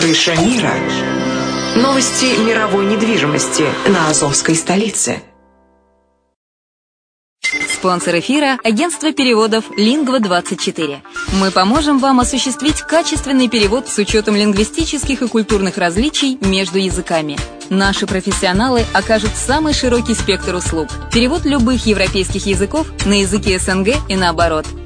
Крыша мира. Новости мировой недвижимости на Азовской столице. Спонсор эфира – агентство переводов «Лингва-24». Мы поможем вам осуществить качественный перевод с учетом лингвистических и культурных различий между языками. Наши профессионалы окажут самый широкий спектр услуг. Перевод любых европейских языков на языки СНГ и наоборот.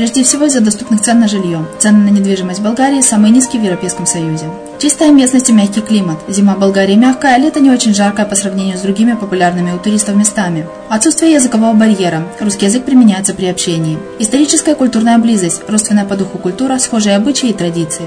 Прежде всего из-за доступных цен на жилье. Цены на недвижимость в Болгарии самые низкие в Европейском Союзе. Чистая местность и мягкий климат. Зима в Болгарии мягкая, а лето не очень жаркое по сравнению с другими популярными у туристов местами. Отсутствие языкового барьера. Русский язык применяется при общении. Историческая и культурная близость. Родственная по духу культура, схожие обычаи и традиции.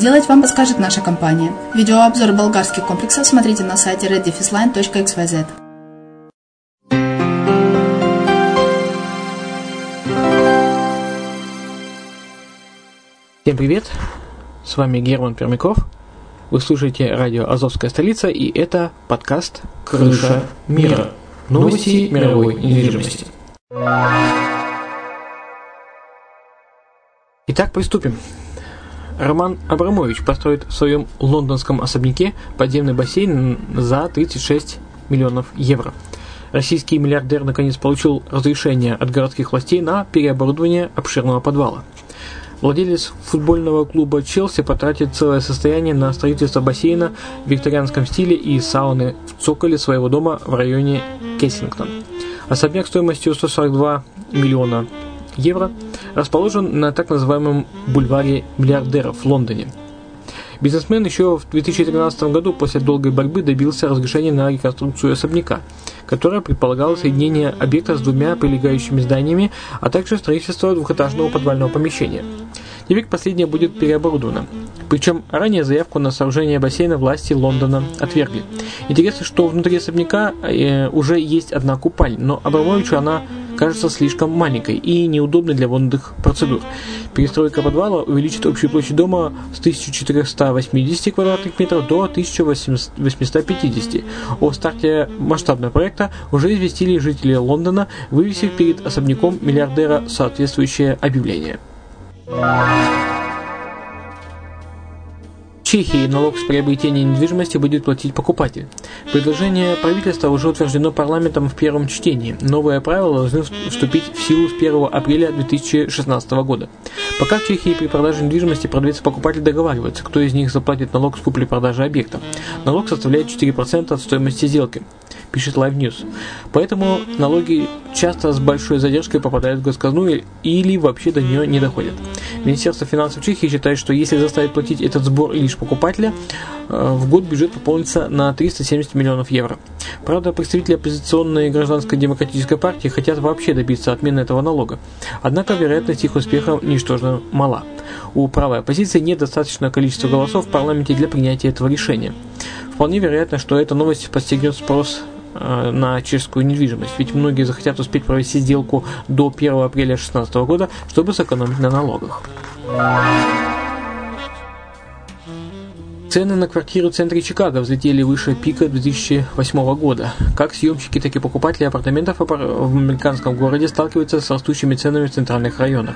сделать, вам подскажет наша компания. Видеообзор болгарских комплексов смотрите на сайте reddefisline.xyz. Всем привет! С вами Герман Пермяков – вы слушаете радио «Азовская столица» и это подкаст «Крыша мира». Новости мировой недвижимости. Итак, приступим. Роман Абрамович построит в своем лондонском особняке подземный бассейн за 36 миллионов евро. Российский миллиардер наконец получил разрешение от городских властей на переоборудование обширного подвала – Владелец футбольного клуба Челси потратит целое состояние на строительство бассейна в викторианском стиле и сауны в цоколе своего дома в районе Кессингтон. Особняк стоимостью 142 миллиона евро расположен на так называемом бульваре миллиардеров в Лондоне. Бизнесмен еще в 2013 году после долгой борьбы добился разрешения на реконструкцию особняка – которая предполагала соединение объекта с двумя прилегающими зданиями, а также строительство двухэтажного подвального помещения. Теперь последнее будет переоборудовано. Причем ранее заявку на сооружение бассейна власти Лондона отвергли. Интересно, что внутри особняка э, уже есть одна купальня, но Абрамовичу она кажется слишком маленькой и неудобной для водных процедур. Перестройка подвала увеличит общую площадь дома с 1480 квадратных метров до 1850. О старте масштабного проекта уже известили жители Лондона, вывесив перед особняком миллиардера соответствующее объявление. Чехии налог с приобретения недвижимости будет платить покупатель. Предложение правительства уже утверждено парламентом в первом чтении. Новые правила должны вступить в силу с 1 апреля 2016 года. Пока в Чехии при продаже недвижимости продавец и покупатель договариваются, кто из них заплатит налог с купли-продажи объекта. Налог составляет 4% от стоимости сделки пишет Live News. Поэтому налоги часто с большой задержкой попадают в госказну или вообще до нее не доходят. Министерство финансов Чехии считает, что если заставить платить этот сбор лишь покупателя, э, в год бюджет пополнится на 370 миллионов евро. Правда, представители оппозиционной гражданской демократической партии хотят вообще добиться отмены этого налога. Однако вероятность их успеха ничтожно мала. У правой оппозиции нет достаточного количества голосов в парламенте для принятия этого решения. Вполне вероятно, что эта новость подстегнет спрос на чешскую недвижимость, ведь многие захотят успеть провести сделку до 1 апреля 2016 года, чтобы сэкономить на налогах. Цены на квартиры в центре Чикаго взлетели выше пика 2008 года. Как съемщики, так и покупатели апартаментов в американском городе сталкиваются с растущими ценами в центральных районах.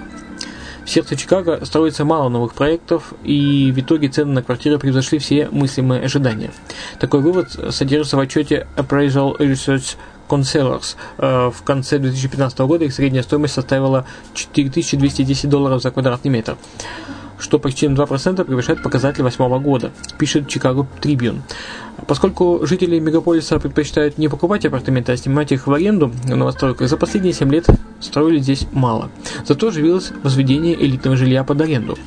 В сердце Чикаго строится мало новых проектов, и в итоге цены на квартиры превзошли все мыслимые ожидания. Такой вывод содержится в отчете Appraisal Research Consellers. Э, в конце 2015 года их средняя стоимость составила 4210 долларов за квадратный метр что почти на 2% превышает показатель 2008 года, пишет Chicago Tribune. Поскольку жители мегаполиса предпочитают не покупать апартаменты, а снимать их в аренду в новостройках, за последние 7 лет строили здесь мало. Зато оживилось возведение элитного жилья под аренду.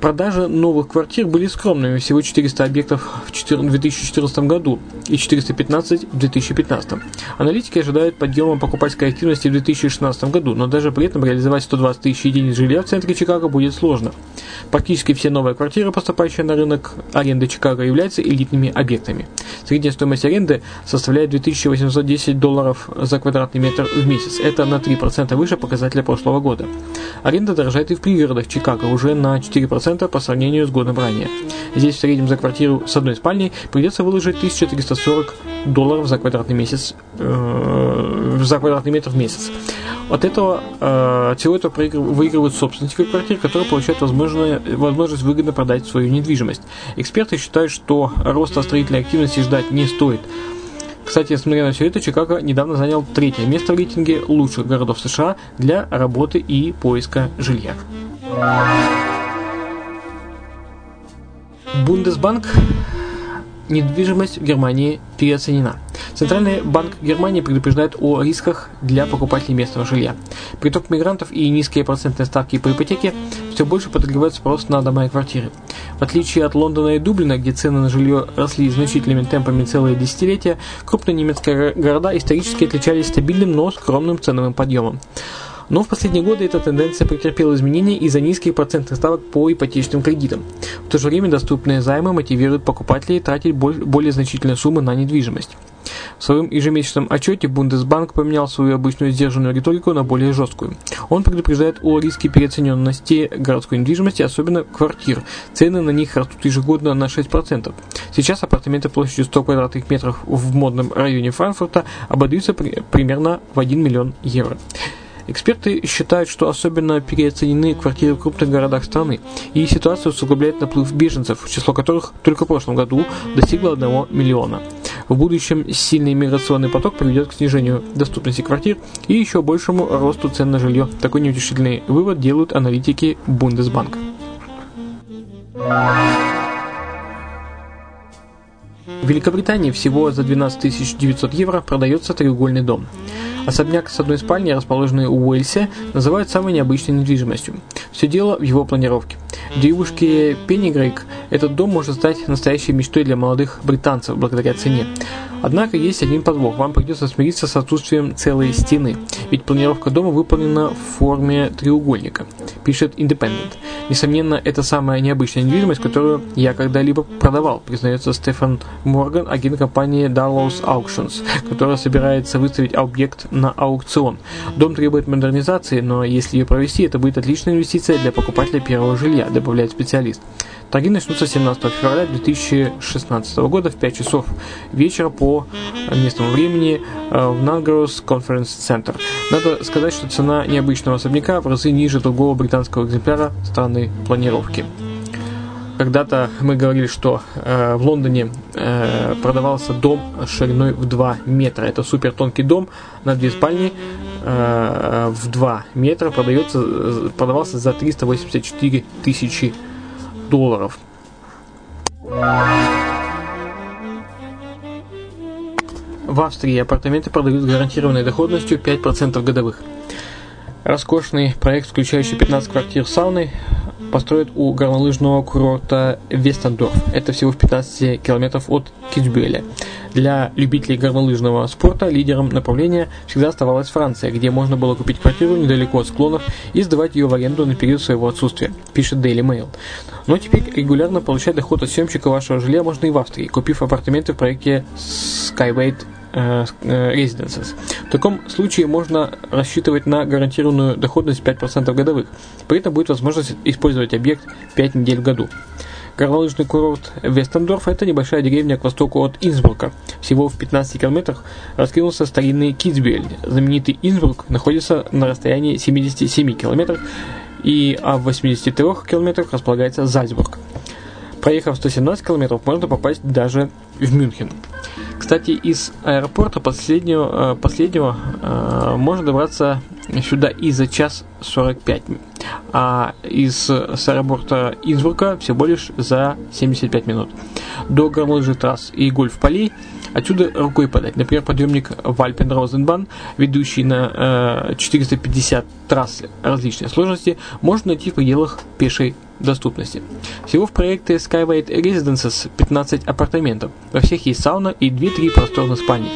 Продажи новых квартир были скромными, всего 400 объектов в 2014 году и 415 в 2015. Аналитики ожидают подъема покупательской активности в 2016 году, но даже при этом реализовать 120 тысяч единиц жилья в центре Чикаго будет сложно. Практически все новые квартиры, поступающие на рынок аренды Чикаго, являются элитными объектами. Средняя стоимость аренды составляет 2810 долларов за квадратный метр в месяц. Это на 3% выше показателя прошлого года. Аренда дорожает и в пригородах Чикаго уже на 4% 3% по сравнению с годом ранее. Здесь в среднем за квартиру с одной спальней придется выложить 1340 долларов за квадратный месяц, э, за квадратный метр в месяц. От этого э, всего этого выигрывают собственники квартир, которые получают возможность выгодно продать свою недвижимость. Эксперты считают, что роста строительной активности ждать не стоит. Кстати, несмотря на все это, Чикаго недавно занял третье место в рейтинге лучших городов США для работы и поиска жилья. Бундесбанк недвижимость в Германии переоценена. Центральный банк Германии предупреждает о рисках для покупателей местного жилья. Приток мигрантов и низкие процентные ставки по ипотеке все больше подогревают спрос на дома и квартиры. В отличие от Лондона и Дублина, где цены на жилье росли значительными темпами целые десятилетия, крупные немецкие города исторически отличались стабильным, но скромным ценовым подъемом. Но в последние годы эта тенденция претерпела изменения из-за низких процентных ставок по ипотечным кредитам. В то же время доступные займы мотивируют покупателей тратить более значительные суммы на недвижимость. В своем ежемесячном отчете Бундесбанк поменял свою обычную сдержанную риторику на более жесткую. Он предупреждает о риске переоцененности городской недвижимости, особенно квартир. Цены на них растут ежегодно на 6%. Сейчас апартаменты площадью 100 квадратных метров в модном районе Франкфурта обойдутся при, примерно в 1 миллион евро. Эксперты считают, что особенно переоценены квартиры в крупных городах страны, и ситуацию усугубляет наплыв беженцев, число которых только в прошлом году достигло 1 миллиона. В будущем сильный миграционный поток приведет к снижению доступности квартир и еще большему росту цен на жилье. Такой неутешительный вывод делают аналитики Бундесбанка. В Великобритании всего за 12 900 евро продается треугольный дом. Особняк с одной спальней, расположенный у Уэльсе, называют самой необычной недвижимостью. Все дело в его планировке. Девушке Пеннигрейк этот дом может стать настоящей мечтой для молодых британцев благодаря цене. Однако есть один подвох. Вам придется смириться с отсутствием целой стены, ведь планировка дома выполнена в форме треугольника, пишет Independent. Несомненно, это самая необычная недвижимость, которую я когда-либо продавал, признается Стефан Морган, агент компании Darlows Auctions, которая собирается выставить объект на аукцион. Дом требует модернизации, но если ее провести, это будет отличная инвестиция для покупателя первого жилья, добавляет специалист. Торги начнутся 17 февраля 2016 года в 5 часов вечера по местному времени э, в Nangaros Conference Center. Надо сказать, что цена необычного особняка в разы ниже другого британского экземпляра странной планировки. Когда-то мы говорили, что э, в Лондоне э, продавался дом шириной в 2 метра. Это супер тонкий дом на две спальни э, в 2 метра продается, э, продавался за 384 тысячи долларов. В Австрии апартаменты продают с гарантированной доходностью 5% годовых. Роскошный проект, включающий 15 квартир с сауной, построят у горнолыжного курорта Вестендорф. Это всего в 15 километров от Китсбюэля. Для любителей горнолыжного спорта лидером направления всегда оставалась Франция, где можно было купить квартиру недалеко от склонов и сдавать ее в аренду на период своего отсутствия, пишет Daily Mail. Но теперь регулярно получать доход от съемщика вашего жилья можно и в Австрии, купив апартаменты в проекте Skyway Э, э, residences. В таком случае можно рассчитывать на гарантированную доходность 5% годовых. При этом будет возможность использовать объект 5 недель в году. Горнолыжный курорт Вестендорф – это небольшая деревня к востоку от Инсбрука. Всего в 15 километрах раскинулся старинный Китсбель. Знаменитый Инсбрук находится на расстоянии 77 километров, и а в 83 километрах располагается Зальцбург. Проехав 117 километров, можно попасть даже в Мюнхен. Кстати, из аэропорта последнего, э, последнего э, можно добраться сюда и за час 45, а из с аэропорта Инсбрука всего лишь за 75 минут. До горнолыжных трасс и гольф-полей отсюда рукой подать. Например, подъемник Вальпен Розенбан, ведущий на э, 450 трасс различной сложности, можно найти в пределах пешей доступности. Всего в проекте Skyway Residences 15 апартаментов. Во всех есть сауна и 2-3 просторных спальни.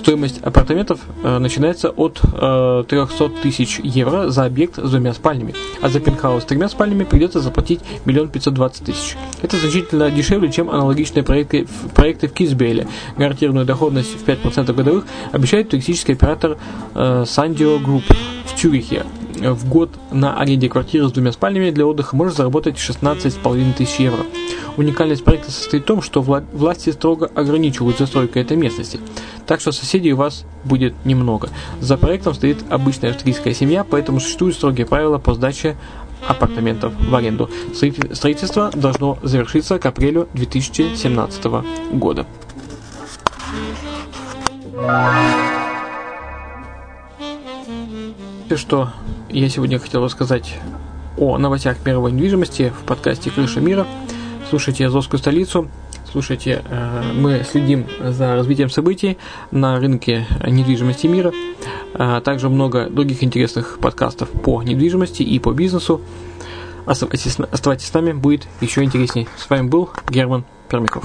Стоимость апартаментов э, начинается от э, 300 тысяч евро за объект с двумя спальнями, а за пентхаус с тремя спальнями придется заплатить 1 520 тысяч. Это значительно дешевле, чем аналогичные проекты, проекты в Кисбейле. Гарантированную доходность в 5% годовых обещает туристический оператор э, Sandio Group в Цюрихе в год на аренде квартиры с двумя спальнями для отдыха можно заработать 16,5 тысяч евро. Уникальность проекта состоит в том, что вла- власти строго ограничивают застройку этой местности, так что соседей у вас будет немного. За проектом стоит обычная австрийская семья, поэтому существуют строгие правила по сдаче апартаментов в аренду. Строительство должно завершиться к апрелю 2017 года. Что я сегодня хотел рассказать о новостях мировой недвижимости в подкасте «Крыша мира». Слушайте «Азовскую столицу», слушайте, э, мы следим за развитием событий на рынке недвижимости мира. А также много других интересных подкастов по недвижимости и по бизнесу. Оставайтесь с нами, будет еще интересней. С вами был Герман Пермяков.